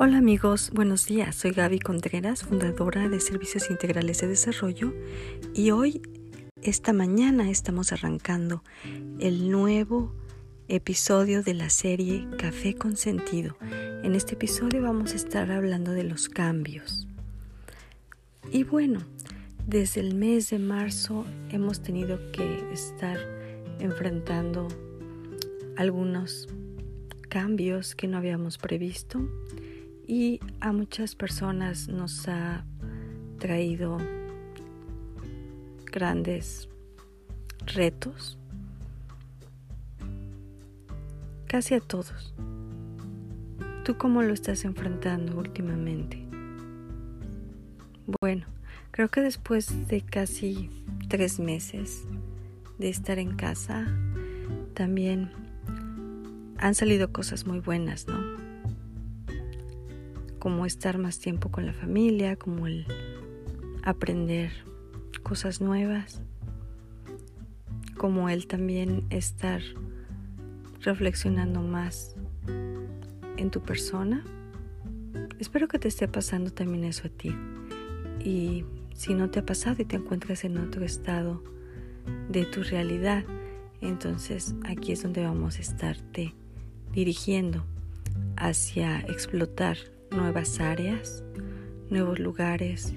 Hola amigos, buenos días. Soy Gaby Contreras, fundadora de Servicios Integrales de Desarrollo y hoy, esta mañana, estamos arrancando el nuevo episodio de la serie Café con Sentido. En este episodio vamos a estar hablando de los cambios. Y bueno, desde el mes de marzo hemos tenido que estar enfrentando algunos cambios que no habíamos previsto y a muchas personas nos ha traído grandes retos, casi a todos. ¿Tú cómo lo estás enfrentando últimamente? Bueno, creo que después de casi tres meses de estar en casa, también han salido cosas muy buenas, ¿no? Como estar más tiempo con la familia, como el aprender cosas nuevas, como el también estar reflexionando más en tu persona. Espero que te esté pasando también eso a ti. Y si no te ha pasado y te encuentras en otro estado de tu realidad, entonces aquí es donde vamos a estarte dirigiendo hacia explotar nuevas áreas, nuevos lugares,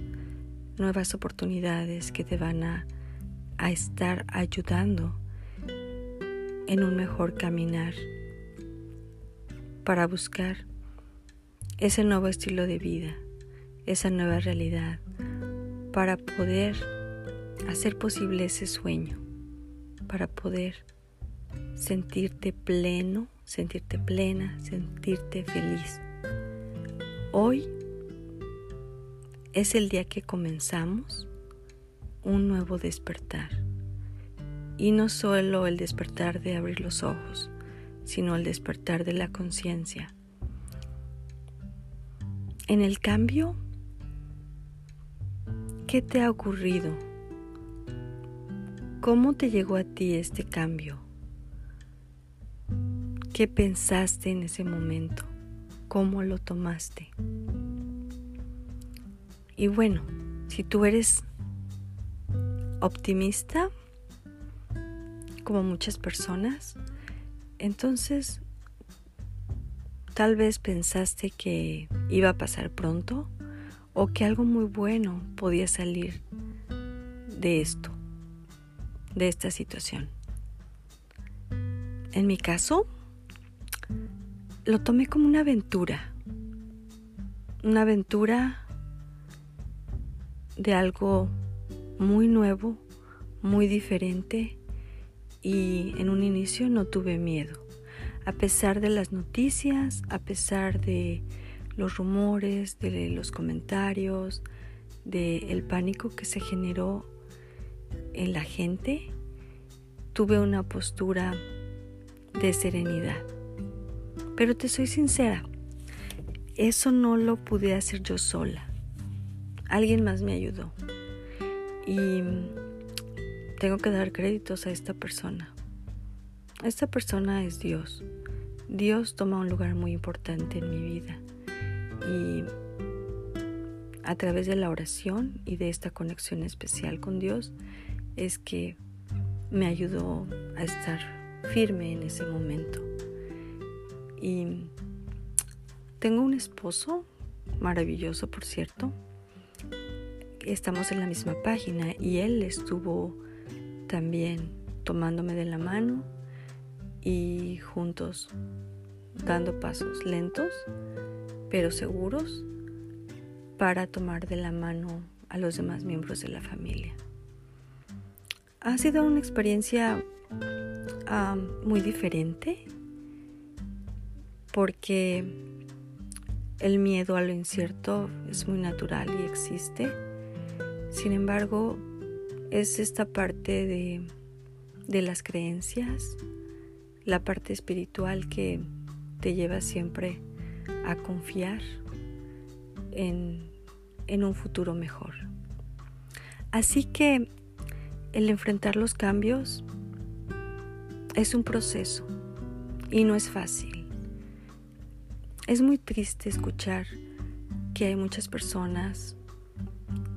nuevas oportunidades que te van a, estar ayudando en un mejor caminar para buscar ese nuevo estilo de vida, esa nueva realidad, para poder hacer posible ese sueño, para poder sentirte pleno, sentirte plena, sentirte feliz. Hoy es el día que comenzamos un nuevo despertar. Y no solo el despertar de abrir los ojos, sino el despertar de la conciencia. En el cambio, ¿qué te ha ocurrido? ¿Cómo te llegó a ti este cambio? ¿Qué pensaste en ese momento? Cómo lo tomaste. Y bueno, si tú eres optimista, como muchas personas, entonces tal vez pensaste que iba a pasar pronto o que algo muy bueno podía salir de esto, de esta situación. En mi caso, lo tomé como una aventura, una aventura de algo muy nuevo, muy diferente y en un inicio no tuve miedo. A pesar de las noticias, a pesar de los rumores, de los comentarios, del pánico que se generó en la gente, tuve una postura de serenidad. Pero te soy sincera, eso no lo pude hacer yo sola. Alguien más me ayudó. Y tengo que dar créditos a esta persona. Esta persona es Dios. Dios toma un lugar muy importante en mi vida. Y a través de la oración y de esta conexión especial con Dios es que me ayudó a estar firme en ese momento. Y tengo un esposo maravilloso, por cierto. Estamos en la misma página y él estuvo también tomándome de la mano y juntos dando pasos lentos pero seguros para tomar de la mano a los demás miembros de la familia. Ha sido una experiencia ah, muy diferente porque el miedo a lo incierto es muy natural y existe. Sin embargo, es esta parte de, las creencias, la parte espiritual que te lleva siempre a confiar en, en un futuro mejor. Así que el enfrentar los cambios es un proceso y no es fácil es muy triste escuchar que hay muchas personas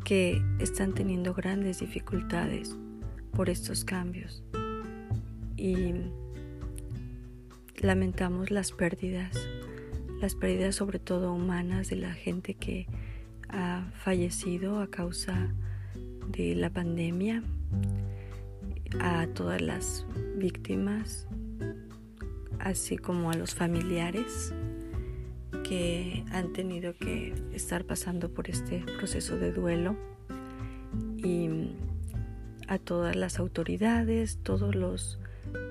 que están teniendo grandes dificultades por estos cambios y lamentamos las pérdidas, las pérdidas sobre todo humanas de la gente que ha fallecido a causa de la pandemia, a todas las víctimas, así como a los familiares que han tenido que estar pasando por este proceso de duelo. Y a todas las autoridades, todos los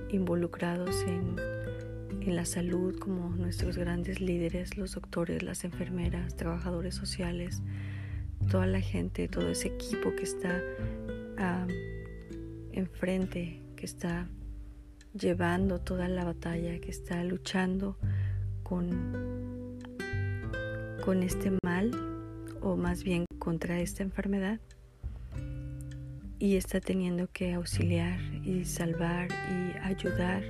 involucrados en, en, la salud, como nuestros grandes líderes, los doctores, las enfermeras, trabajadores sociales, toda la gente, todo ese equipo que está enfrente, que está llevando toda la batalla, que está luchando con con este mal o más bien contra esta enfermedad y está teniendo que auxiliar y salvar y ayudar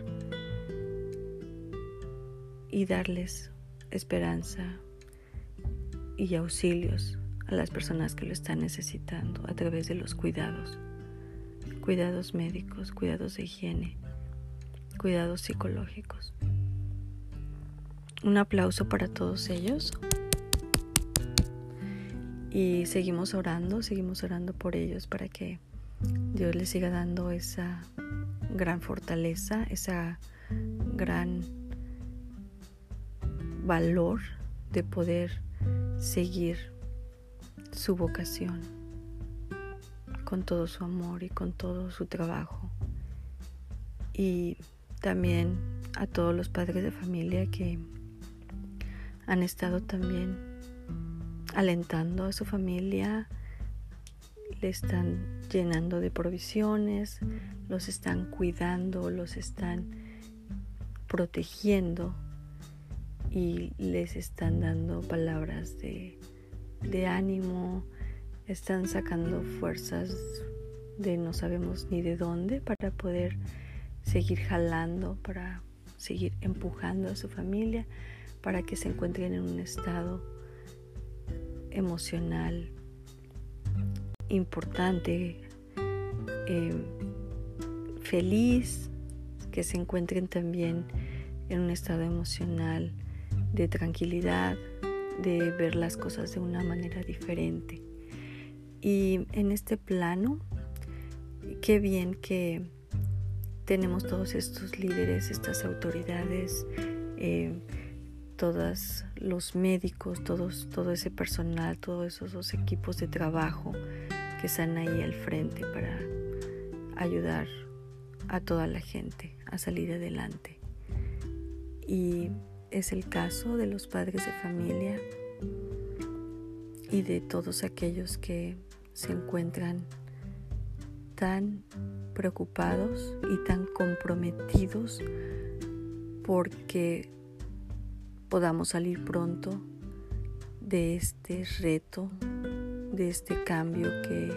y darles esperanza y auxilios a las personas que lo están necesitando a través de los cuidados, cuidados médicos, cuidados de higiene, cuidados psicológicos. Un aplauso para todos ellos. Y seguimos orando, seguimos orando por ellos para que Dios les siga dando esa gran fortaleza, esa gran valor de poder seguir su vocación con todo su amor y con todo su trabajo. Y también a todos los padres de familia que han estado también alentando a su familia, le están llenando de provisiones, los están cuidando, los están protegiendo y les están dando palabras de, ánimo, están sacando fuerzas de no sabemos ni de dónde para poder seguir jalando, para seguir empujando a su familia, para que se encuentren en un estado emocional importante, eh, feliz, que se encuentren también en un estado emocional de tranquilidad, de ver las cosas de una manera diferente. Y en este plano, qué bien que tenemos todos estos líderes, estas autoridades, eh, todos los médicos, todos, todo ese personal, todos esos equipos de trabajo que están ahí al frente para ayudar a toda la gente a salir adelante. Y es el caso de los padres de familia y de todos aquellos que se encuentran tan preocupados y tan comprometidos porque podamos salir pronto de este reto, de este cambio que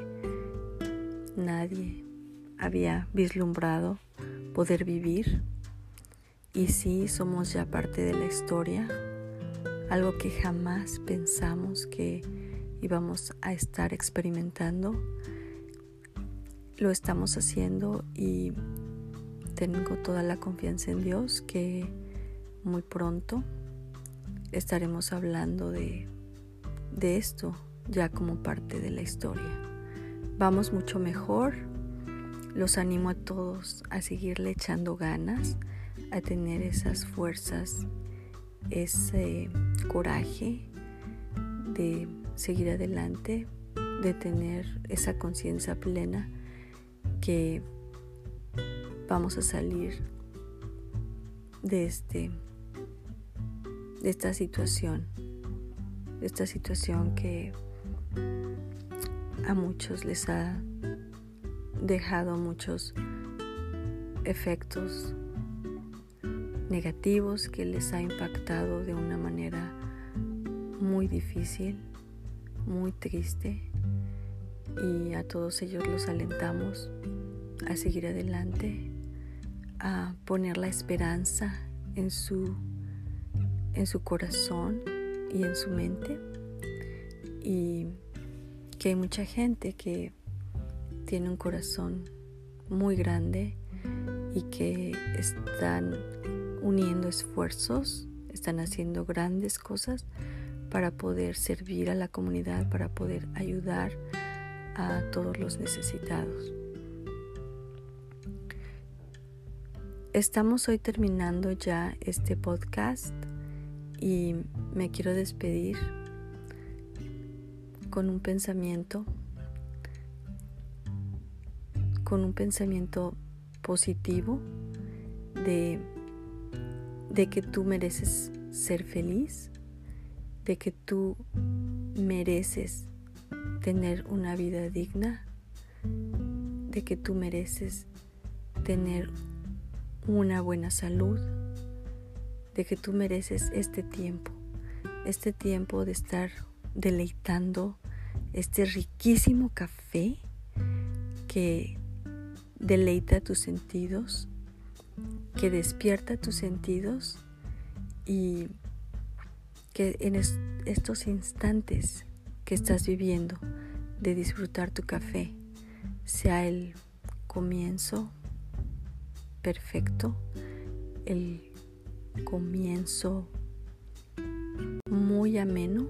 nadie había vislumbrado poder vivir. Y sí, somos ya parte de la historia, algo que jamás pensamos que íbamos a estar experimentando. Lo estamos haciendo y tengo toda la confianza en Dios que muy pronto estaremos hablando de, de esto ya como parte de la historia. Vamos mucho mejor. Los animo a todos a seguirle echando ganas, a tener esas fuerzas, ese coraje de seguir adelante, de tener esa conciencia plena que vamos a salir de este de esta situación, de esta situación que a muchos les ha dejado muchos efectos negativos que les ha impactado de una manera muy difícil, muy triste y a todos ellos los alentamos a seguir adelante, a poner la esperanza en su en su corazón y en su mente y que hay mucha gente que tiene un corazón muy grande y que están uniendo esfuerzos, están haciendo grandes cosas para poder servir a la comunidad, para poder ayudar a todos los necesitados. Estamos hoy terminando ya este podcast y me quiero despedir con un pensamiento, con un pensamiento positivo de, de que tú mereces ser feliz, de que tú mereces tener una vida digna, de que tú mereces tener una buena salud, de que tú mereces este tiempo, este tiempo de estar deleitando este riquísimo café que deleita tus sentidos, que despierta tus sentidos y que en estos instantes que estás viviendo de disfrutar tu café sea el comienzo perfecto, el comienzo muy ameno,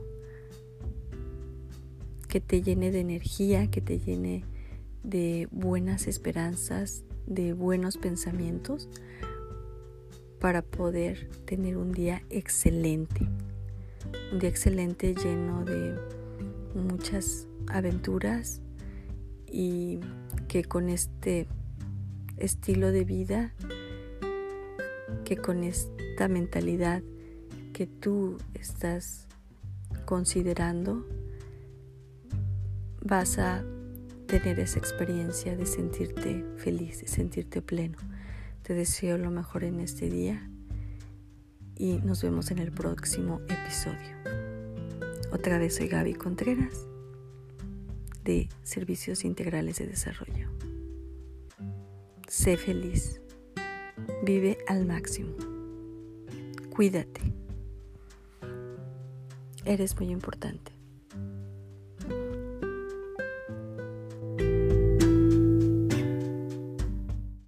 que te llene de energía, que te llene de buenas esperanzas, de buenos pensamientos, para poder tener un día excelente. Un día excelente lleno de muchas aventuras y que con este estilo de vida, que con mentalidad que tú estás considerando, vas a tener esa experiencia de sentirte feliz, de sentirte pleno. Te deseo lo mejor en este día y nos vemos en el próximo episodio. Otra vez soy Gaby Contreras de Servicios Integrales de Desarrollo. Sé feliz. Vive al máximo. Cuídate. Eres muy importante.